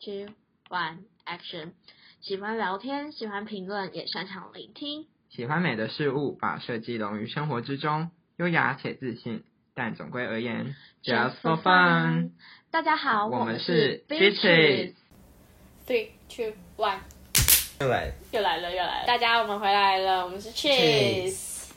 two, one, action！喜欢聊天，喜欢评论，也擅长聆听。喜欢美的事物，把设计融于生活之中，优雅且自信。但总归而言，just for fun。大家好，我们是 Beaches。Three, two, one，又来，又来了，又来了！大家，我们回来了，我们是 Cheese。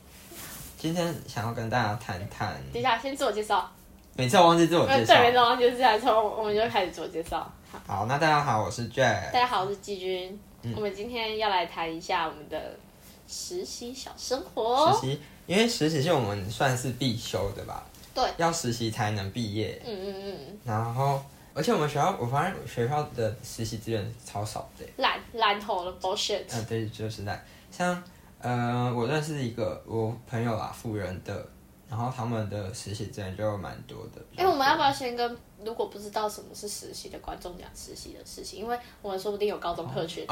今天想要跟大家谈谈，等一下，先自我介绍。每次我忘记自我介绍对，。没错，忘记自我介绍我们就开始自我介绍。好，好，那大家好，我是 Jack。大家好，我是季军。嗯我们今天要来谈一下我们的实习小生活。实习，因为实习是我们算是必修的吧？对要实习才能毕业。嗯嗯嗯，然后，而且我们学校，我发现学校的实习资源超少的。烂烂透了，bullshit。嗯，对，就是那像呃，我认识一个我朋友啊，富人的，然后他们的实习资源就蛮多的。哎、我们要不要先跟如果不知道什么是实习的观众讲实习的事情？因为我们说不定有高中客群。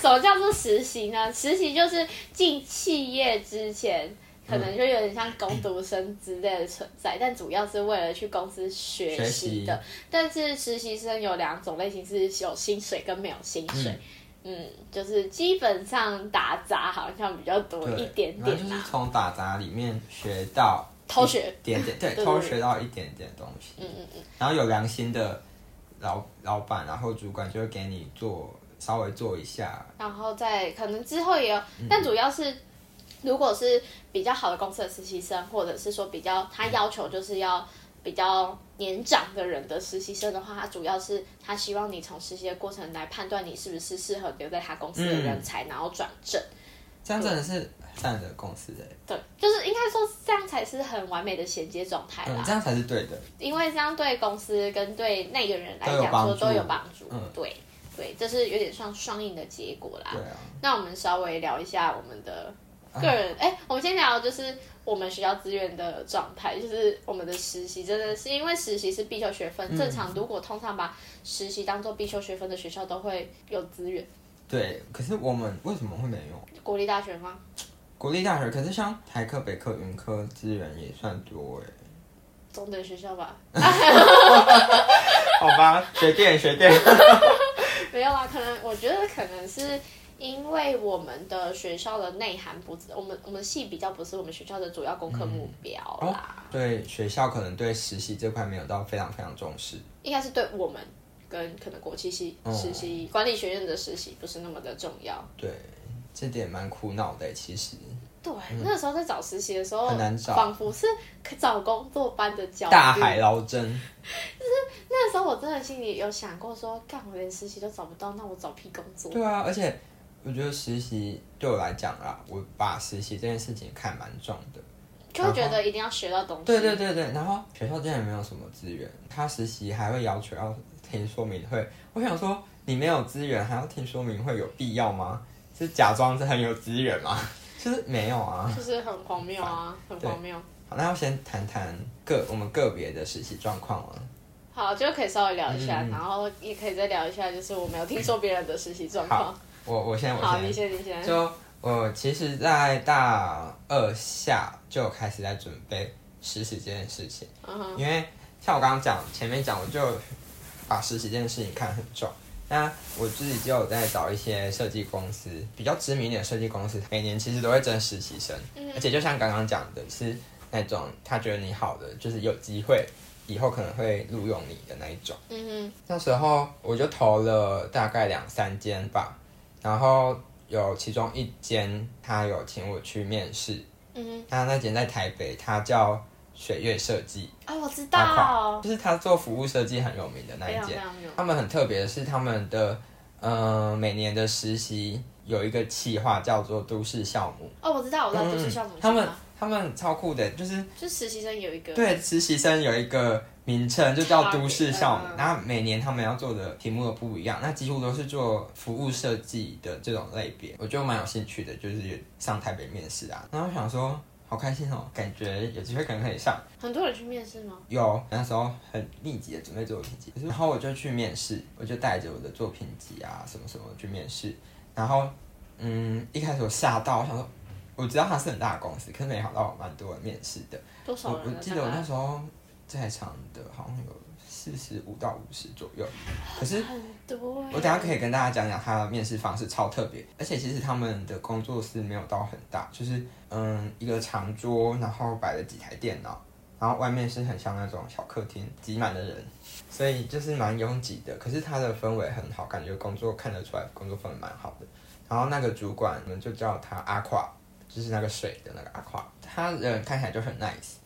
什么叫做实习呢？实习就是进企业之前，可能就有点像工读生之类的存在，但主要是为了去公司学学习的。但是实习生有两种类型，是有薪水跟没有薪水。嗯就是基本上打杂好像比较多一点点啦，就是从打杂里面学到偷学点点，对，对偷学到一点点东西。嗯嗯嗯，然后有良心的老老板，然后主管就会给你做稍微做一下，然后再可能之后也有，嗯。但主要是如果是比较好的公司的实习生，或者是说比较他要求就是要比较年长的人的实习生的话，他主要是他希望你从实习的过程来判断你是不是适合留在他公司的嗯人才，然后转正。这样真的是善的公司哎，对，就是应该说这样才是很完美的衔接状态啦。嗯，这样才是对的。因为这样对公司跟对那个人来讲说都有帮助。嗯对对，这是有点像双赢的结果啦。对啊，那我们稍微聊一下我们的个人，哎、我们先聊就是我们学校资源的状态，就是我们的实习真的是因为实习是必修学分，正常如果通常把实习当做必修学分的学校都会有资源，对。可是我们为什么会没有？国立大学吗？国立大学，可是像台科、北科、云科资源也算多哎。中等学校吧 好吧，学电学电。没有啊，可能我觉得可能是。因为我们的学校的内涵不是我们我们系比较不是我们学校的主要功课目标啦，对学校可能对实习这块没有到非常非常重视。应该是对我们跟可能国际系哦实习、管理学院的实习不是那么的重要。对，这点蛮苦恼的欸其实。对，那时候在找实习的时候，嗯很难找仿佛是找工作般的焦虑。大海捞针。就是那时候我真的心里有想过说，干我连实习都找不到，那我找屁工作。对啊，而且我觉得实习对我来讲啦，我把实习这件事情看蛮重的。就会觉得一定要学到东西。对对对对，然后学校竟然没有什么资源，他实习还会要求要听说明会。我想说，你没有资源还要听说明会，有必要吗？是假装是很有资源吗？就是没有啊。就是很荒谬啊，很荒谬。好，那要先谈谈个我们个别的实习状况了。好，就可以稍微聊一下，嗯然后也可以再聊一下，就是我没有听说别人的实习状况。我我先我好，先你先，你先。就我其实，在大二下就开始在准备实习这件事情，嗯哼，因为像我刚刚讲前面讲，我就把实习这件事情看很重。那我自己就有在找一些设计公司，比较知名一点的设计公司，每年其实都会征实习生，而且就像刚刚讲的，是那种他觉得你好的，就是有机会以后可能会录用你的那一种。嗯那时候我就投了大概两三间吧，然后有其中一间他有请我去面试，嗯，他那间在台北，他叫水月设计，啊，我知道，就是他做服务设计很有名的那非一间。他们很特别的是，他们的呃每年的实习有一个企划叫做都市项目，哦，我知道，我知道，就是嗯。项目他们他们超酷的，就是就实习生有一个。对，实习生有一个名称就叫都市项目嗯，然后每年他们要做的题目都不一样，那几乎都是做服务设计的这种类别，我就蛮有兴趣的，就是上台北面试啊，然后我想说。好开心哦，感觉有机会可能可以上。很多人去面试吗？有那时候很密集的准备作品集，然后我就去面试，我就带着我的作品集啊什么什么去面试，然后嗯一开始我吓到，我想说我知道它是很大的公司，可是没想到蛮多人面试的。多少人啊？我我记得我那时候在场的好像有四十五到五十左右。可是很多欸。我等下可以跟大家讲讲他的面试方式超特别，而且其实他们的工作室没有到很大，就是嗯一个长桌，然后摆了几台电脑，然后外面是很像那种小客厅，挤满了人，所以就是蛮拥挤的。可是他的氛围很好，感觉工作看得出来工作氛围蛮好的。然后那个主管我们就叫他阿垮，就是那个水的那个阿垮，他人看起来就很 nice。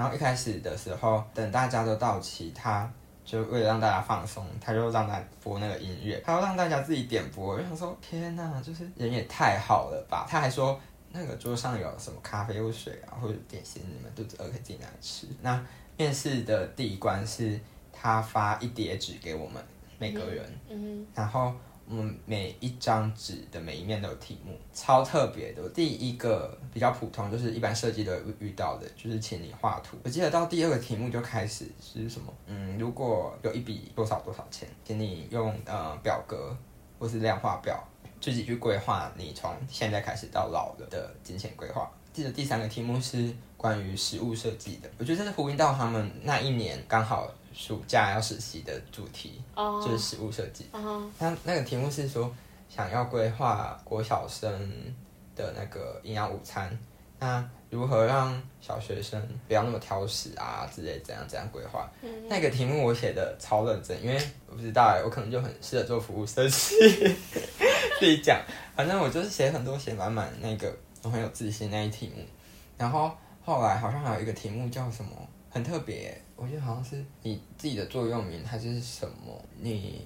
然后一开始的时候，等大家都到齐，他就为了让大家放松，他就让大家播那个音乐，他要让大家自己点播。我想说，天哪，就是人也太好了吧！他还说那个桌上有什么咖啡或水啊，或者点心，你们肚子饿可以自己拿来吃。那面试的第一关是他发一叠纸给我们每个人，嗯然后我们每一张纸的每一面都有题目，超特别的。第一个比较普通，就是一般设计都会遇到的，就是请你画图。我记得到第二个题目就开始是什么？嗯，如果有一笔多少多少钱，请你用呃表格或是量化表自己去规划你从现在开始到老了的金钱规划。记得第三个题目是关于实物设计的，我觉得这是呼应到他们那一年刚好暑假要实习的主题，哦。就是食物设计。哦他那个题目是说想要规划国小生的那个营养午餐，那如何让小学生不要那么挑食啊之类，怎样怎样规划？那个题目我写的超认真，因为我不知道哎，我可能就很适合做服务设计，自己讲，反正我就是写很多写满满那个，我很有自信那一题目，然后后来好像还有一个题目叫什么，很特别耶，我觉得好像是你自己的座右铭还是什么，你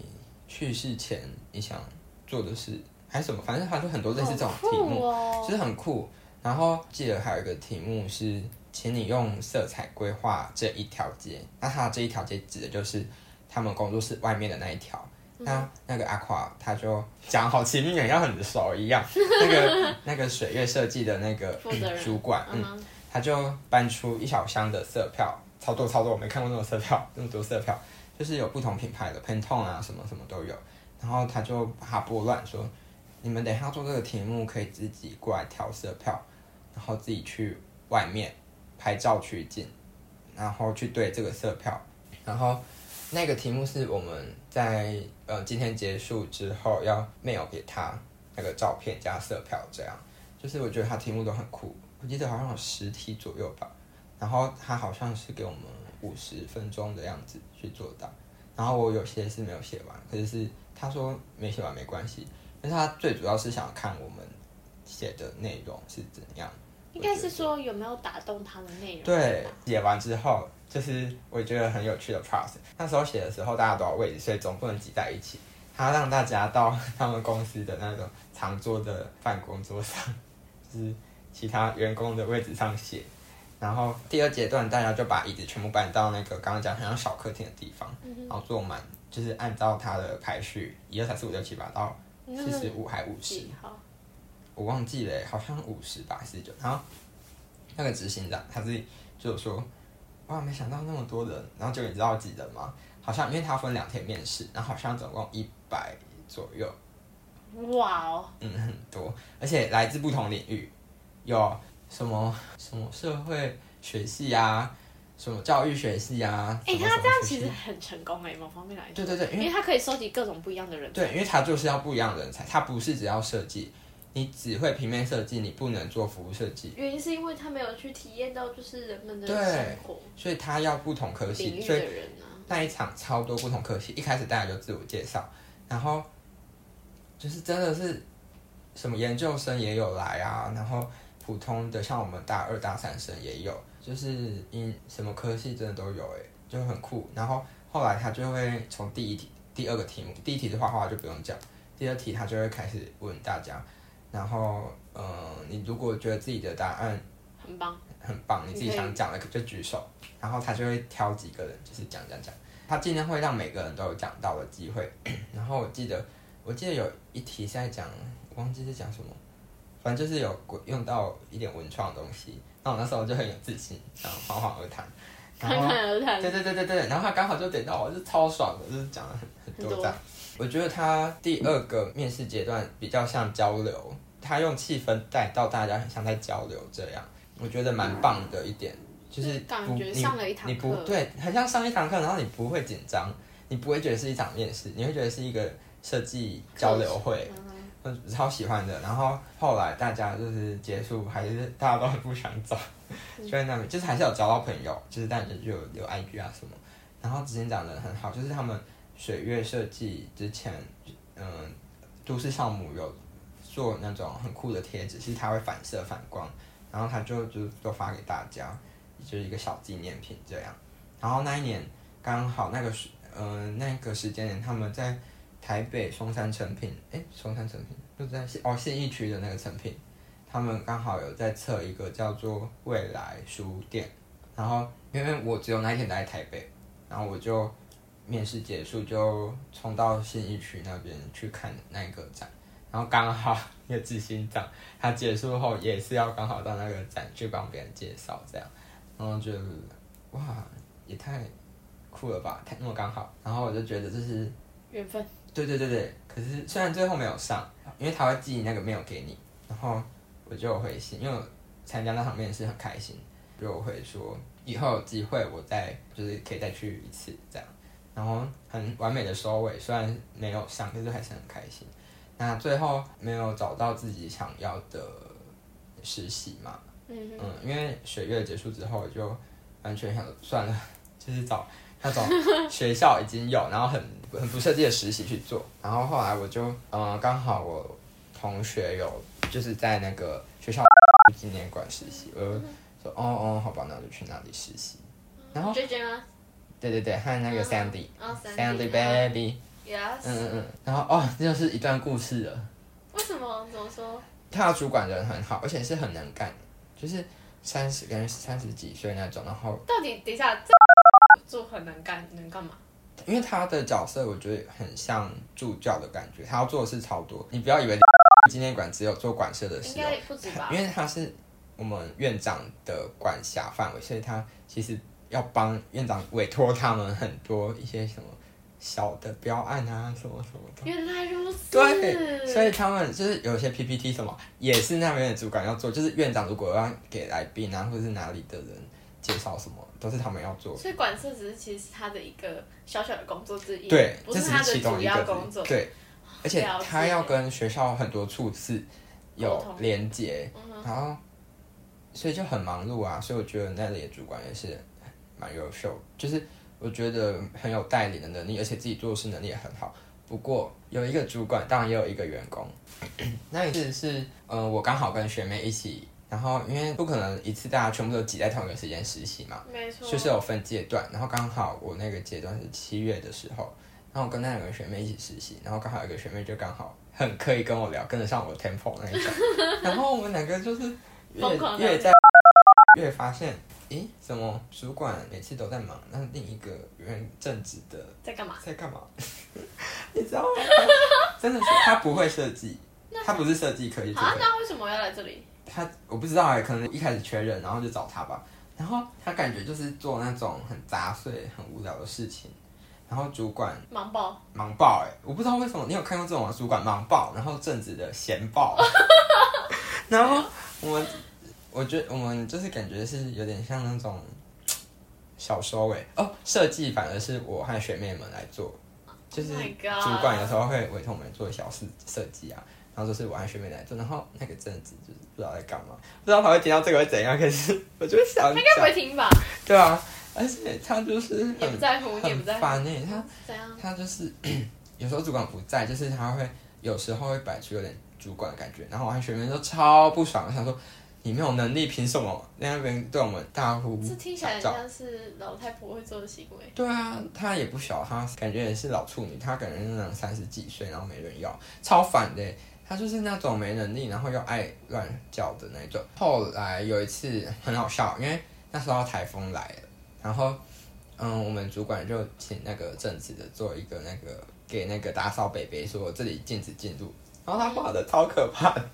去世前你想做的事还是什么，反正它就很多类似这种题目，就是很酷。然后记得还有一个题目是，请你用色彩规划这一条街。那它这一条街指的就是他们工作室外面的那一条。那那个阿垮他就讲好亲密，像很熟一样。那个那个水月设计的那个主管，嗯，嗯他就搬出一小箱的色票，超多超多，我没看过那种色票，那么多色票，就是有不同品牌的 Pantone 啊，什么什么都有。然后他就把它拨乱，说你们等一下做这个题目可以自己过来挑色票，然后自己去外面拍照取景，然后去对这个色票。然后那个题目是我们在呃今天结束之后要 mail 给他那个照片加色票，这样就是我觉得他题目都很酷。我记得好像有十题左右吧，然后他好像是给我们五十分钟的样子去做到，然后我有些是没有写完，可是是他说没写完没关系，但是他最主要是想看我们写的内容是怎样。应该是说有没有打动他的内容？对，写完之后就是我觉得很有趣的 process。那时候写的时候大家都有位置，所以总不能挤在一起。他让大家到他们公司的那种长桌的办公桌上，就是其他员工的位置上写。然后第二阶段，大家就把椅子全部搬到那个刚刚讲很像小客厅的地方，然后坐满，就是按照它的排序，一二三四五六七八到四十五还五十。我忘记了欸，好像五十吧，四十九。然后那个执行长他自己就有说，哇，没想到那么多人。然后就你知道几人吗？好像因为他分两天面试，然后好像总共一百左右，哇哦，嗯，很多，而且来自不同领域，有什么什么社会学系啊，什么教育学系啊。哎、他这样其实很成功哎，某方面来说。对对对，因为他可以收集各种不一样的人才。对，因为他就是要不一样的人才，他不是只要设计，你只会平面设计，你不能做服务设计。原因是因为他没有去体验到就是人们的生活所以他要不同科系，所以。那一场超多不同科系，一开始大家就自我介绍，然后就是真的是什么研究生也有来啊，然后普通的像我们大二大三生也有，就是因什么科系真的都有哎、就很酷。然后后来他就会从第一题、第二个题目，第一题是画画就不用讲，第二题他就会开始问大家，然后呃，你如果觉得自己的答案很棒，很棒，你自己想讲的就举手，然后他就会挑几个人，就是讲讲讲，他尽量会让每个人都有讲到的机会。然后我记得，我记得有一题是在讲，忘记是讲什么，反正就是有用到一点文创的东西。那我那时候就很有自信，然后侃侃而谈。然侃后侃而谈。对对对对对，然后他刚好就点到我，就超爽的，就是讲了很很很多样。我觉得他第二个面试阶段比较像交流，他用气氛带到大家很像在交流这样，我觉得蛮棒的一点就是你觉上了一堂你不对，很像上一堂课，然后你不会紧张，你不会觉得是一场面试，你会觉得是一个设计交流会，超喜欢的。然后后来大家就是结束，还是大家都很不想走，就在那边，就是还是有交到朋友，就是大家就有有 IG 啊什么。然后之前讲的很好，就是他们水月设计之前，嗯，都市项目有做那种很酷的贴纸，是它会反射反光，然后他就就都发给大家，就是一个小纪念品这样。然后那一年刚好那个时，嗯、那个时间点他们在台北松山成品，哎，松山成品？就在信哦信义区的那个成品，他们刚好有在测一个叫做未来书店，然后因为我只有那一天来台北，然后我就面试结束就冲到信义区那边去看那个展，然后刚好一个执行长他结束后也是要刚好到那个展去帮别人介绍这样，然后就哇也太酷了吧，太那么刚好，然后我就觉得这是缘分。对对对对，可是虽然最后没有上，因为他会寄那个 mail 给你，然后我就有回信，因为我参加那场面试很开心，就我会说以后有机会我再就是可以再去一次这样，然后很完美的收尾，虽然没有上，但是还是很开心。那最后没有找到自己想要的实习嘛，嗯，嗯，因为学月结束之后，就完全想算了，就是找那种学校已经有，然后很很不设计的实习去做。然后后来我就，嗯，刚好我同学有就是在那个学校纪念馆实习，我就说，哦哦，好吧，那我就去那里实习。然后，J J 吗？对对对，和那个嗯 Sandy，Sandy、baby，Yes。嗯嗯嗯，然后哦，这就是一段故事了。为什么？怎么说？他的主管人很好，而且是很能干，就是三十跟三十几岁那种，然后到底等一下，这做很能干，能干嘛？因为他的角色我觉得很像助教的感觉，他要做的事超多。你不要以为纪念馆只有做馆舍的应事哦，该不止吧因？为他是我们院长的管辖范围，所以他其实要帮院长委托他们很多一些什么小的标案啊，什么什么的。原来如此。对，所以他们就是有些 PPT 什么，也是那边的主管要做，就是院长如果要给来宾啊，或者是哪里的人介绍什么，都是他们要做。所以管社只是其实是他的一个小小的工作之一，对，不是他的主一个要工作。对，而且他要跟学校很多处室有连接，然后所以就很忙碌啊。所以我觉得那里的主管也是蛮优秀，就是我觉得很有带领的能力，而且自己做事能力也很好。不过有一个主管，当然也有一个员工。那一次是，呃，我刚好跟学妹一起，然后因为不可能一次大家全部都挤在同一个时间实习嘛，没错。就是有分阶段，然后刚好我那个阶段是七月的时候，然后我跟那两个学妹一起实习，然后刚好有一个学妹就刚好很可以跟我聊，跟得上我的 tempo 那一种，然后我们两个就是越越在越发现，诶，怎么主管每次都在忙，那另一个原正职的在干嘛？在干嘛？你知道吗？真的是他不会设计，他不是设计科技出啊，身。那为什么要来这里？他我不知道哎，可能一开始缺人，然后就找他吧。然后他感觉就是做那种很杂碎、很无聊的事情。然后主管忙爆。忙爆哎，我不知道为什么，你有看过这种吗主管忙爆，然后正职的闲爆。然后我们，我觉得我们就是感觉是有点像那种小收尾哦，设计反而是我和学妹们来做，就是 Oh 主管有时候会委托我们做小事设计啊，然后就是我和学妹来做，然后那个阵子就是不知道在干嘛，不知道他会听到这个会怎样，可是我就想他应该不讲，会听吧？对啊，而且他就是也不在乎，也不在乎。烦哎，他怎样？他就是 有时候主管不在，就是他会有时候会摆出有点主管的感觉，然后我和学妹都超不爽，想说你没有能力，凭什么在那边对我们大呼这听起来像是老太婆会做的行为。对啊，她也不小，她感觉也是老处女，她感觉是那种三十几岁，然后没人要，超烦的。他就是那种没能力，然后又爱乱叫的那种。后来有一次很好笑，因为那时候台风来了，然后嗯，我们主管就请那个正职的做一个那个给那个打扫北北说这里禁止进入，然后他画的超可怕的，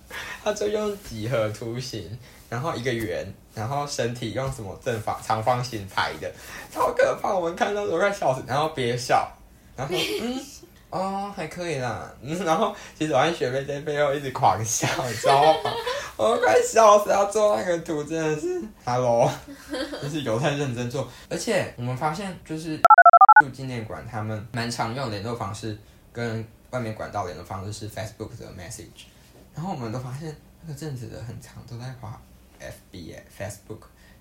他就用几何图形，然后一个圆，然后身体用什么正方长方形排的，超可怕，我们看到都快笑死，然后憋笑，然后嗯。哦，还可以啦，嗯，然后其实我和学妹在背后一直狂笑，你知道吗？我我快笑死！要做那个图真的是，Hello，就是有在认真做。而且我们发现，就是住纪念馆他们蛮常用联络方式，跟外面管道联络方式是 Facebook 的 Message。然后我们都发现，那个阵子的很长都在滑 FB 哎，Facebook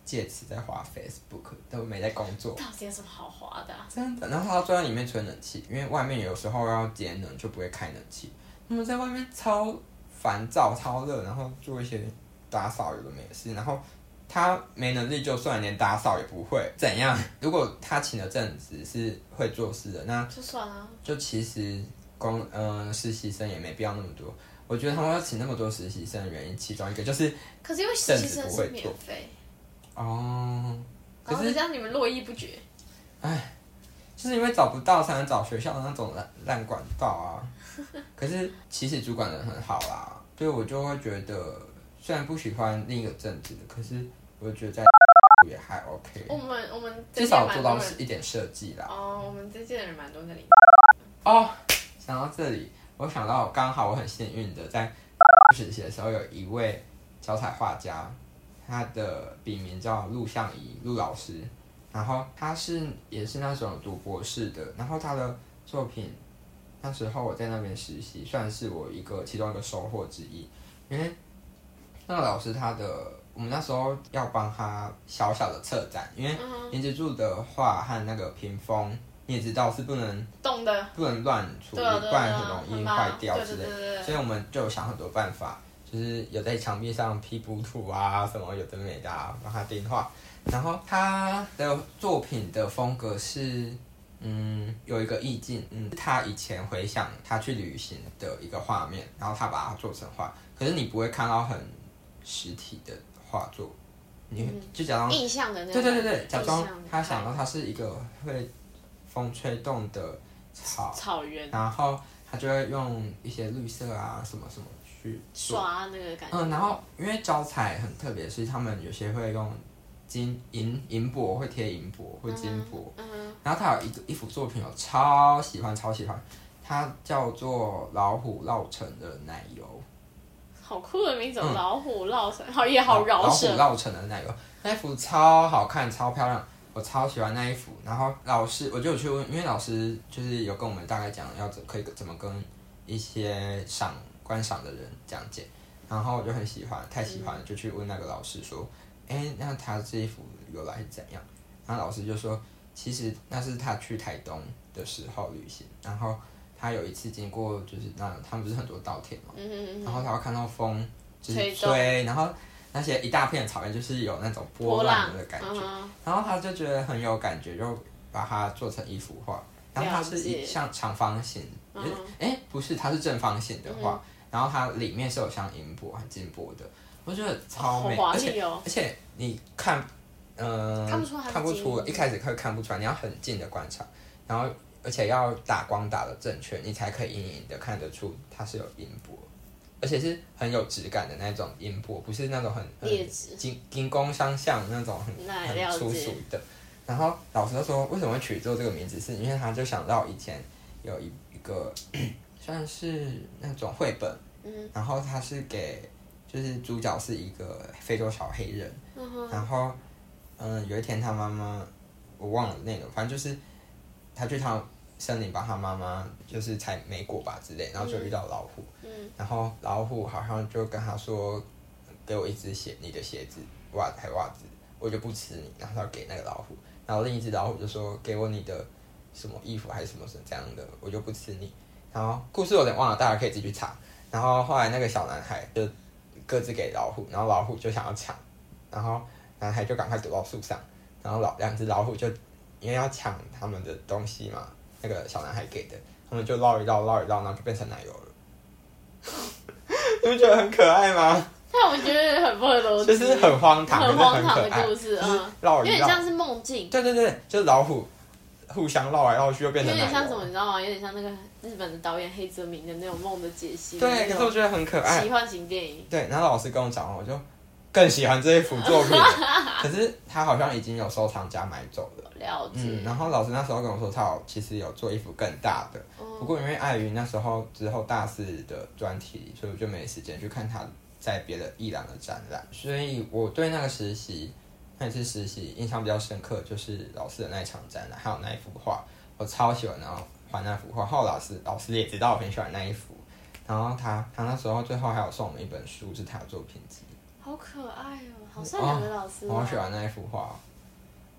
借此在滑 Facebook，都没在工作。到底有什么好滑的？真的。然后他坐在里面吹冷气，因为外面有时候要节能就不会开冷气。他们在外面超。烦躁超热，然后做一些打扫有的没事，然后他没能力，就算连打扫也不会，怎样？如果他请的正职是会做事的，那就算了。就其实工嗯实习生也没必要那么多。我觉得他们要请那么多实习生的原因，其中一个就是，可是因为实习生是免费哦，可是这样你们络绎不绝。哎，就是因为找不到才能找学校的那种烂烂管道啊。可是其实主管人很好啦，所以我就会觉得，虽然不喜欢另一个政治的，可是我觉得在 也还 OK。我们我们至少做到是一点设计啦。哦，我们这届的人蛮多在里。哦，想到这里，我想到刚好我很幸运的在 实习的时候，有一位脚彩画家，他的笔名叫陆向怡陆老师，然后他是也是那种读博士的，然后他的作品。那时候我在那边实习，算是我一个其中一个收获之一。因为那个老师他的，我们那时候要帮他小小的策展，因为连接柱的画和那个屏风，你也知道是不能动的，不能乱处理，不然很容易坏掉之类。所以我们就想很多办法，就是有在墙壁上批补土啊，什么有的没的，帮他定画。然后他的作品的风格是。嗯，有一个意境，嗯，他以前回想他去旅行的一个画面，然后他把它做成画，可是你不会看到很实体的画作，你就假装印象的那对对对对，假装他想到他是一个会风吹动的草草原，然后他就会用一些绿色啊什么什么去刷那个感觉，嗯，然后因为招彩很特别，是他们有些会用。金银银箔会贴银箔，会金箔。嗯。然后他有一个一幅作品，我超喜欢，超喜欢。它叫做《老虎烙成的奶油》。好酷的名字，老虎烙成，好也好饶舌。老虎烙成的奶油，那幅超好看，超漂亮，我超喜欢那一幅。然后老师，我就有去问，因为老师就是有跟我们大概讲要怎可以怎么跟一些赏观赏的人讲解。然后我就很喜欢，太喜欢了，就去问那个老师说。哎，那他这一幅由来是怎样？然后老师就说，其实那是他去台东的时候旅行，然后他有一次经过，就是那他们不是很多稻田嘛，然后他会看到风就是吹，然后那些一大片草原就是有那种波浪的感觉，然后他就觉得很有感觉，就把它做成一幅画。然后它是一像长方形，哎，不是，它是正方形的画，然后它里面是有像银箔和金箔的。我觉得超美，而且而且你看，嗯，看不出，看不出，一开始会看不出来，你要很近的观察，然后而且要打光打的正确，你才可以隐隐的看得出它是有银箔，而且是很有质感的那种音波，不是那种很金金工相像那种很很粗俗的。然后老师说，为什么会取做这个名字，是因为他就想到以前有一一个算是那种绘本，嗯，然后他是给。就是主角是一个非洲小黑人，然后，嗯，有一天他妈妈，我忘了那个，反正就是他去他森林帮他妈妈就是采莓果吧之类，然后就遇到老虎，然后老虎好像就跟他说，给我一只鞋，你的鞋子袜子还袜子，我就不吃你，然后他给那个老虎，然后另一只老虎就说给我你的什么衣服还是什么是这样的，我就不吃你，然后故事有点忘了，大家可以自己去查，然后后来那个小男孩就。各自给老虎，然后老虎就想要抢，然后男孩就赶快躲到树上，然后老两只老虎就因为要抢他们的东西嘛，那个小男孩给的，他们就绕一绕，绕一绕，然后就变成奶油了。你不觉得很可爱吗？但我觉得很不合逻辑，就是很荒唐，很荒唐的故事啊，有点像是梦境。对对对，就是老虎互相绕来绕去，又变成有点像什么，你知道吗？有点像那个。日本的导演黑泽明的那种梦的解析，对，可是我觉得很可爱，奇幻型电影。对，然后老师跟我讲，我就更喜欢这一幅作品。可是他好像已经有收藏家买走了。了解。嗯，然后老师那时候跟我说，他有其实有做一幅更大的，不过因为碍于那时候之后大四的专题，所以我就没时间去看他在别的艺廊的展览，所以我对那个实习那一次实习印象比较深刻，就是老师的那一场展览，还有那一幅画，我超喜欢，然后画那幅画。后来老师老师也知道我很喜欢那一幅，然后他他那时候最后还有送我们一本书，是他的作品集。好可爱哦，好善良的老师、我好喜欢那一幅画，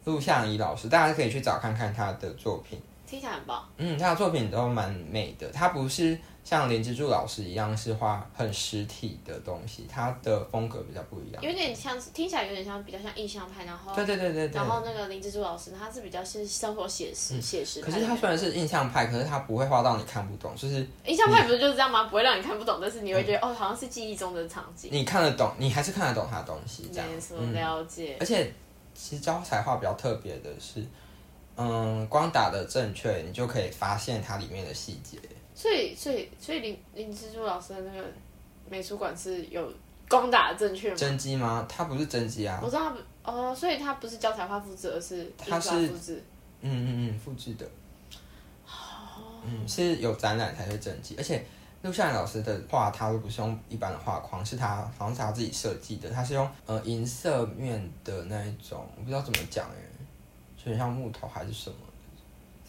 陆向怡老师，大家可以去找看看他的作品。听起来很棒。嗯，他的作品都蛮美的，他不是像林之助老师一样是画很实体的东西，他的风格比较不一样。有点像，听起来有点像比较像印象派，然后对对对对对。然后那个林之助老师，他是比较是生活写实、写实。可是他虽然是印象派，可是他不会画到你看不懂，就是印象派不是就是这样吗？不会让你看不懂，但是你会觉得哦，好像是记忆中的场景。你看得懂，你还是看得懂他的东西，这样。了解。而且其实教材画比较特别的是。嗯，光打的正确，你就可以发现它里面的细节。所以，所以，所以林林之助老师的那个美术馆是有攻打的正确吗？真迹吗？他不是真迹啊。我知道哦，所以他不是教材画复制，而是它是复制。嗯嗯嗯，复制的。嗯，是有展览才是真迹，而且陆夏老师的画，他都不是用一般的画框，是他好像是他自己设计的，他是用呃银色面的那一种，我不知道怎么讲哎。就像木头还是什么，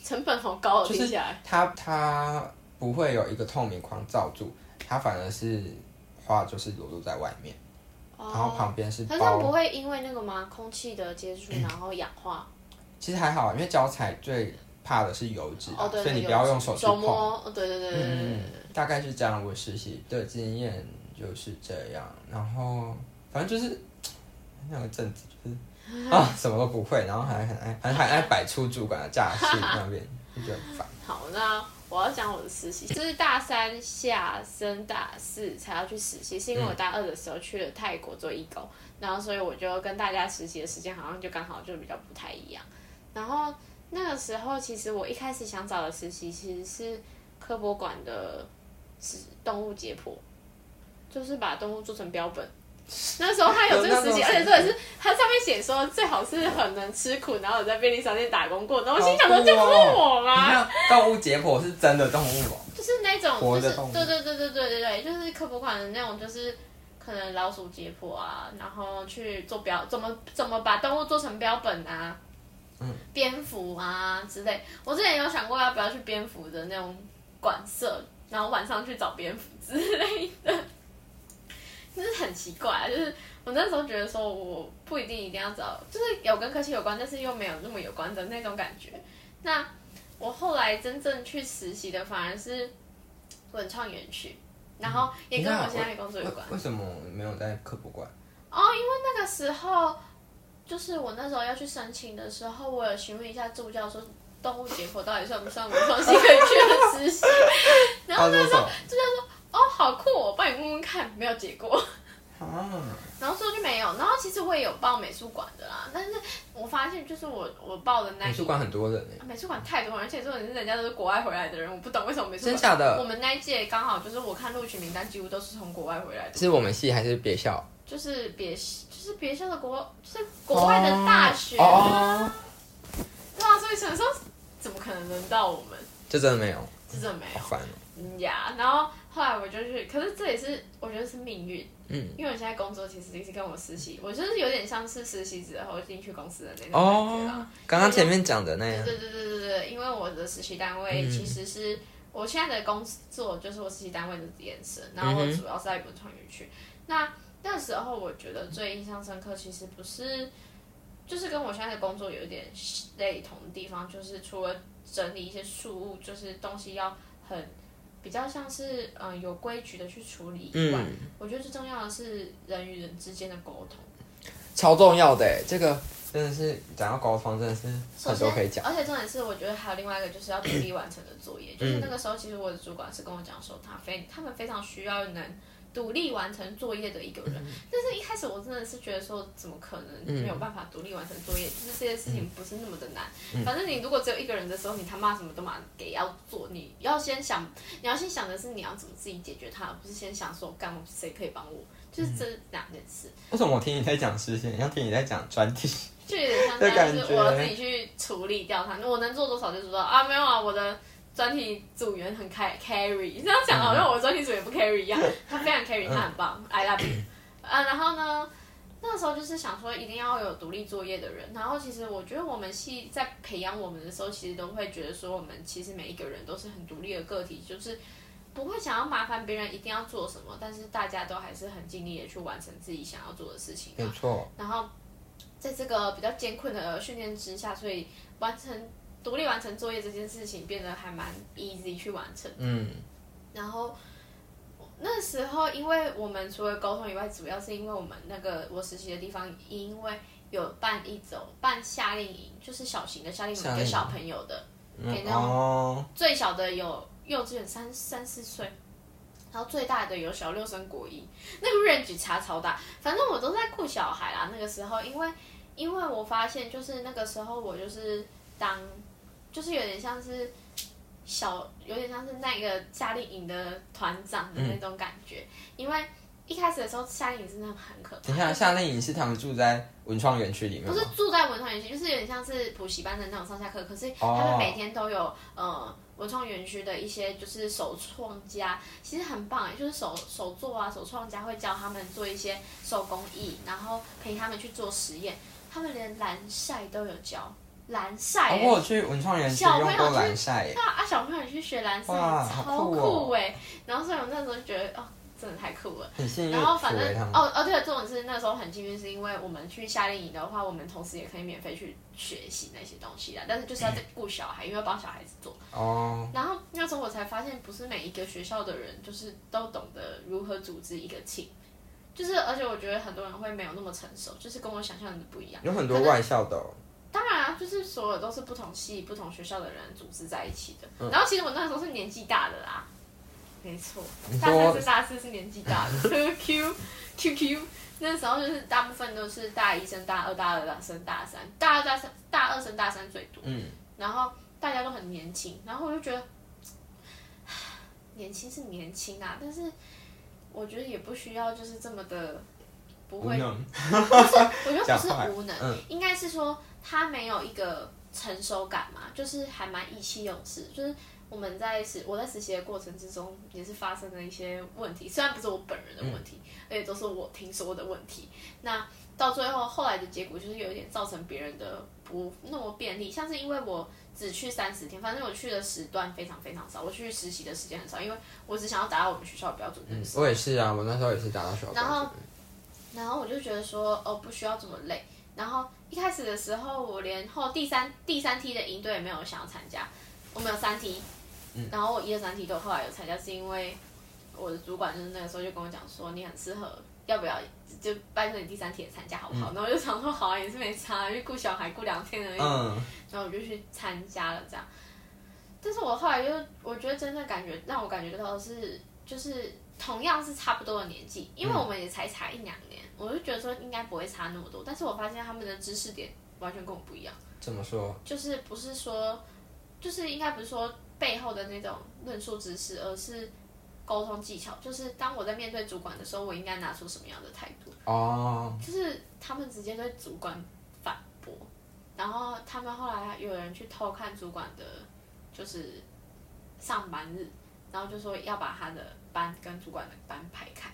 成本好高，听起来。它它不会有一个透明框罩住，它反而是画就是裸露在外面，然后旁边是。它这不会因为那个吗？空气的接触 然后氧化？其实还好，因为胶彩最怕的是油脂，所以你不要用手去碰。对对对对对。大概是这样，我实习的经验就是这样，然后反正就是那个阵子就是。啊，什么都不会，然后还很爱，很很爱摆出主管的架势，那边就觉得很烦。好，那我要讲我的实习，就是大三下升大四才要去实习，是因为我大二的时候去了泰国做义工，然后所以我就跟大家实习的时间好像就刚好就比较不太一样。然后那个时候，其实我一开始想找的实习其实是科博馆的动物解剖，就是把动物做成标本。那时候他有这个实习，而且这也是他上面写说最好是很能吃苦，然后有在便利商店打工过。然后我心想说，就是我吗？动物解剖是真的动物哦，就是那种，就是对对对对对对对，就是科普款的那种，就是可能老鼠解剖啊，然后去做标，怎么怎么把动物做成标本啊，嗯，蝙蝠啊之类。我之前有想过要不要去蝙蝠的那种馆舍，然后晚上去找蝙蝠之类的。就是很奇怪，就是我那时候觉得说，我不一定一定要找，就是有跟科技有关，但是又没有那么有关的那种感觉。那我后来真正去实习的，反而是文创园区，然后也跟我现在的工作有关。为什么没有在科博馆？哦，因为那个时候，就是我那时候要去申请的时候，我有询问一下助教说，动物解剖到底算不算文创系可以去的实习？然后那时候助教说。哦，好酷！我帮你问问看，没有结果。啊。然后说就没有。然后其实我也有报美术馆的啦，但是我发现就是我我报的那美术馆很多人美术馆太多人，而且重点是人家都是国外回来的人，我不懂为什么美术馆。真的？我们那一届刚好就是我看录取名单，几乎都是从国外回来的。是我们系还是别校？就是别就是别校的国，就是国外的大学。哦。对啊，所以想说，怎么可能轮到我们？就真的没有。这真的没有。烦。嗯呀，然后。后来我就去，可是这也是我觉得是命运，嗯，因为我现在工作其实也是跟我实习，我就是有点像是实习之后进去公司的那种感觉了。刚刚前面讲的那样。对对对对对因为我的实习单位其实是我现在的工作，就是我实习单位的延伸，然后我主要是在文创园区。那那时候我觉得最印象深刻，其实不是，就是跟我现在的工作有一点类同的地方，就是除了整理一些树物，就是东西要很。比较像是嗯有规矩的去处理以外，我觉得最重要的是人与人之间的沟通，超重要的这个真的是讲到沟通真的是很多可以讲，而且重点是我觉得还有另外一个就是要独立完成的作业，就是那个时候其实我的主管是跟我讲说他非他们非常需要能。独立完成作业的一个人，但是一开始我真的是觉得说，怎么可能没有办法独立完成作业？就是这些事情不是那么的难。反正你如果只有一个人的时候，你他妈什么都嘛给要做，你要先想，你要先想的是你要怎么自己解决它，而不是先想说干谁可以帮我，就是这两件事。为什么我听你在讲事情，像听你在讲专题？就有点像这样，就是我要自己去处理掉它。我能做多少就做到啊？没有啊，我的专题组员很 carry carry，这样讲好像我专题组员不 carry 一样，他非常 carry，他很棒，I love you。啊，然后呢，那时候就是想说一定要有独立作业的人，然后其实我觉得我们系在培养我们的时候，其实都会觉得说我们其实每一个人都是很独立的个体，就是不会想要麻烦别人一定要做什么，但是大家都还是很尽力的去完成自己想要做的事情。没错。然后在这个比较艰困的训练之下，所以完成独立完成作业这件事情变得还蛮 easy 去完成。嗯。然后那时候，因为我们除了沟通以外，主要是因为我们那个我实习的地方，因为有办一种办夏令营，就是小型的夏令营给小朋友的，给那种最小的有幼稚园三三四岁，然后最大的有小六升国一，那个 range 差超大。反正我都在顾小孩啦。那个时候，因为因为我发现，就是那个时候我就是当，就是有点像是。小有点像是那个夏令营的团长的那种感觉，因为一开始的时候夏令营真的很可怕。等一下，夏令营是他们住在文创园区里面不是住在文创园区，就是有点像是补习班的那种上下课。可是他们每天都有呃文创园区的一些就是手创家，其实很棒哎，就是手手作啊，手创家会教他们做一些手工艺，然后陪他们去做实验。他们连蓝晒都有教。蓝晒，我去文创园区用过蓝晒，那啊小朋友去学蓝晒，超酷哎！然后所以我那时候就觉得哦，真的太酷了。很幸运。然后反正哦哦对了，这种是那时候很幸运，是因为我们去夏令营的话，我们同时也可以免费去学习那些东西的，但是就是要顾小孩，因为要帮小孩子做。哦。然后那时候我才发现，不是每一个学校的人就是都懂得如何组织一个 team，就是而且我觉得很多人会没有那么成熟，就是跟我想象的不一样。有很多外校的。当然啊，就是所有都是不同系、不同学校的人组织在一起的。然后其实我那时候是年纪大的啦，没错，大三、是大四是年纪大的。Q Q Q，那时候就是大部分都是大一升大二、大二升大三，大二、大三、大二升大三最多。嗯。然后大家都很年轻，然后我就觉得，年轻是年轻啊，但是我觉得也不需要就是这么的不会。不是，我觉得不是无能，应该是说。他没有一个成熟感嘛，就是还蛮意气用事。就是我们在实我在实习的过程之中，也是发生了一些问题，虽然不是我本人的问题，而且都是我听说的问题。那到最后后来的结果就是有一点造成别人的不那么便利，像是因为我只去三十天，反正我去的时段非常非常少，我去实习的时间很少，因为我只想要达到我们学校的标准。嗯，我也是啊，我那时候也是达到学校然后，然后我就觉得说，哦，不需要这么累。然后一开始的时候，我连后第三第三梯的营队也没有想要参加。我们有三梯，然后我一二三梯都后来有参加，是因为我的主管就是那个时候就跟我讲说，你很适合，要不要就拜托你第三梯也参加好不好？然后我就想说好啊，也是没差，因为顾小孩顾两天而已。然后我就去参加了这样。但是我后来就我觉得真正感觉让我感觉到的是，就是同样是差不多的年纪，因为我们也才差一两年。我就觉得说应该不会差那么多，但是我发现他们的知识点完全跟我不一样。怎么说？就是不是说，就是应该不是说背后的那种论述知识，而是沟通技巧。就是当我在面对主管的时候，我应该拿出什么样的态度？哦。就是他们直接对主管反驳，然后他们后来有人去偷看主管的，就是上班日，然后就说要把他的班跟主管的班排开。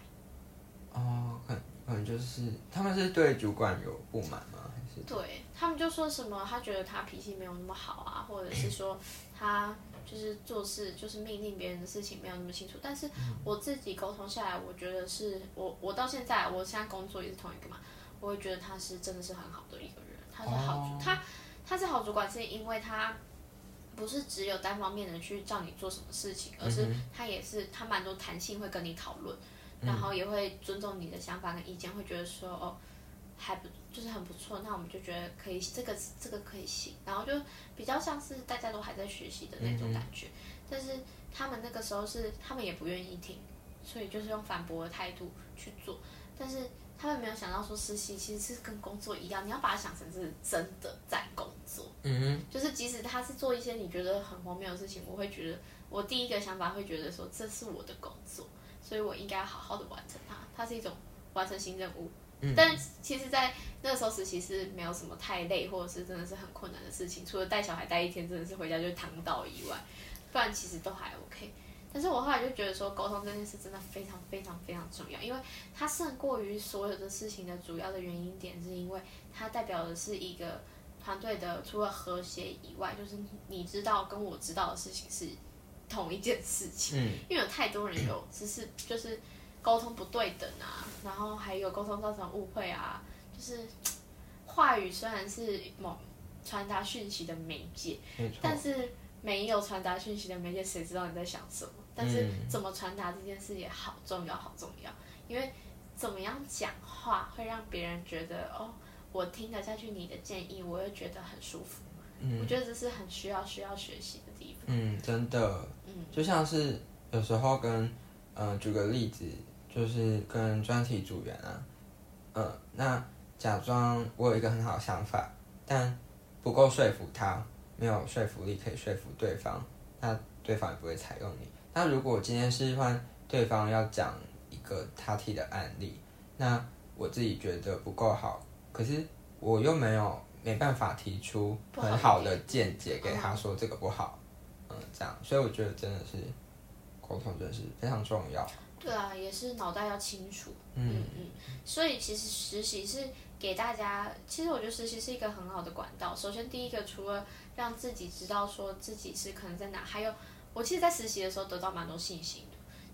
哦，可可能，就是他们是对主管有不满吗？还是对他们就说什么他觉得他脾气没有那么好啊，或者是说他就是做事就是命令别人的事情没有那么清楚。但是我自己沟通下来，我觉得是我我到现在我现在工作也是同一个嘛，我会觉得他是真的是很好的一个人，他是好他他是好主管，是因为他不是只有单方面的去叫你做什么事情，而是他也是他蛮多弹性会跟你讨论。然后也会尊重你的想法跟意见，会觉得说哦，还不就是很不错，那我们就觉得可以，这个这个可以行。然后就比较像是大家都还在学习的那种感觉。但是他们那个时候是他们也不愿意听，所以就是用反驳的态度去做。但是他们没有想到说实习其实是跟工作一样，你要把它想成是真的在工作。嗯哼。就是即使他是做一些你觉得很荒谬的事情，我会觉得我第一个想法会觉得说这是我的工作。所以我应该好好的完成它，它是一种完成新任务。嗯，但其实，在那个时候实习是没有什么太累，或者是真的是很困难的事情，除了带小孩带一天，真的是回家就躺倒以外，不然其实都还 OK。但是我后来就觉得说，沟通这件事真的非常非常非常重要，因为它胜过于所有的事情的主要的原因点，是因为它代表的是一个团队的除了和谐以外，就是你知道跟我知道的事情是同一件事情。嗯，因为有太多人有只是就是沟通不对等啊，然后还有沟通造成误会啊，就是话语虽然是某传达讯息的媒介，但是没有传达讯息的媒介，谁知道你在想什么？但是怎么传达这件事也好重要，好重要。因为怎么样讲话会让别人觉得哦，我听得下去你的建议，我又觉得很舒服。嗯我觉得这是很需要需要学习的地方。嗯，真的，嗯就像是有时候跟，嗯、呃，举个例子，就是跟专题组员啊，嗯、那假装我有一个很好的想法，但不够说服他，没有说服力可以说服对方，那对方也不会采用你。那如果今天是换对方要讲一个他提的案例，那我自己觉得不够好，可是我又没有没办法提出很好的见解给他说这个不好，嗯，这样，所以我觉得真的是沟通真的是非常重要。对啊，也是脑袋要清楚。嗯嗯，所以其实实习是给大家，其实我觉得实习是一个很好的管道。首先第一个，除了让自己知道说自己是可能在哪，还有我其实，在实习的时候得到蛮多信心的，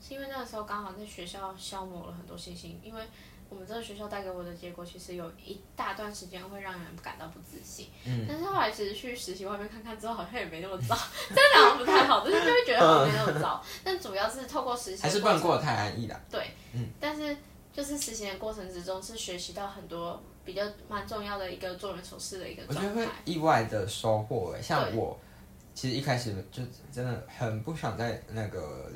是因为那个时候刚好在学校消磨了很多信心，因为我们这个学校带给我的结果，其实有一大段时间会让人感到不自信。嗯，但是后来其实去实习外面看看之后，好像也没那么糟，真的好像不太好，但是就会觉得好像没那么糟。但主要是透过实习，还是不能过得太安逸啦。对，嗯，但是就是实习的过程之中，是学习到很多比较蛮重要的一个做人处事的一个我觉得会状态。意外的收获诶，像我其实一开始就真的很不想在那个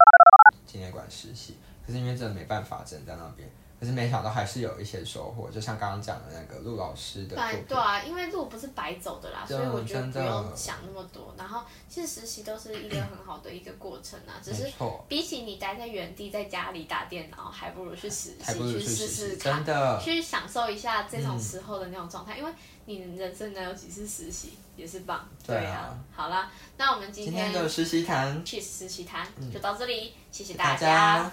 纪念馆实习，可是因为真的没办法，只能在那边。可是没想到还是有一些收获，就像刚刚讲的那个陆老师的作对，对啊，因为路不是白走的啦，所以我觉得不用想那么多。然后其实实习都是一个很好的一个过程啊，只是，比起你待在原地在家里打电脑，还不如去实习去试试看真，的，去享受一下这种时候的那种状态，因为你人生能有几次实习也是棒。对啊。啊，好啦，那我们今今天的实习谈，去实习谈就到这里，谢谢大家。家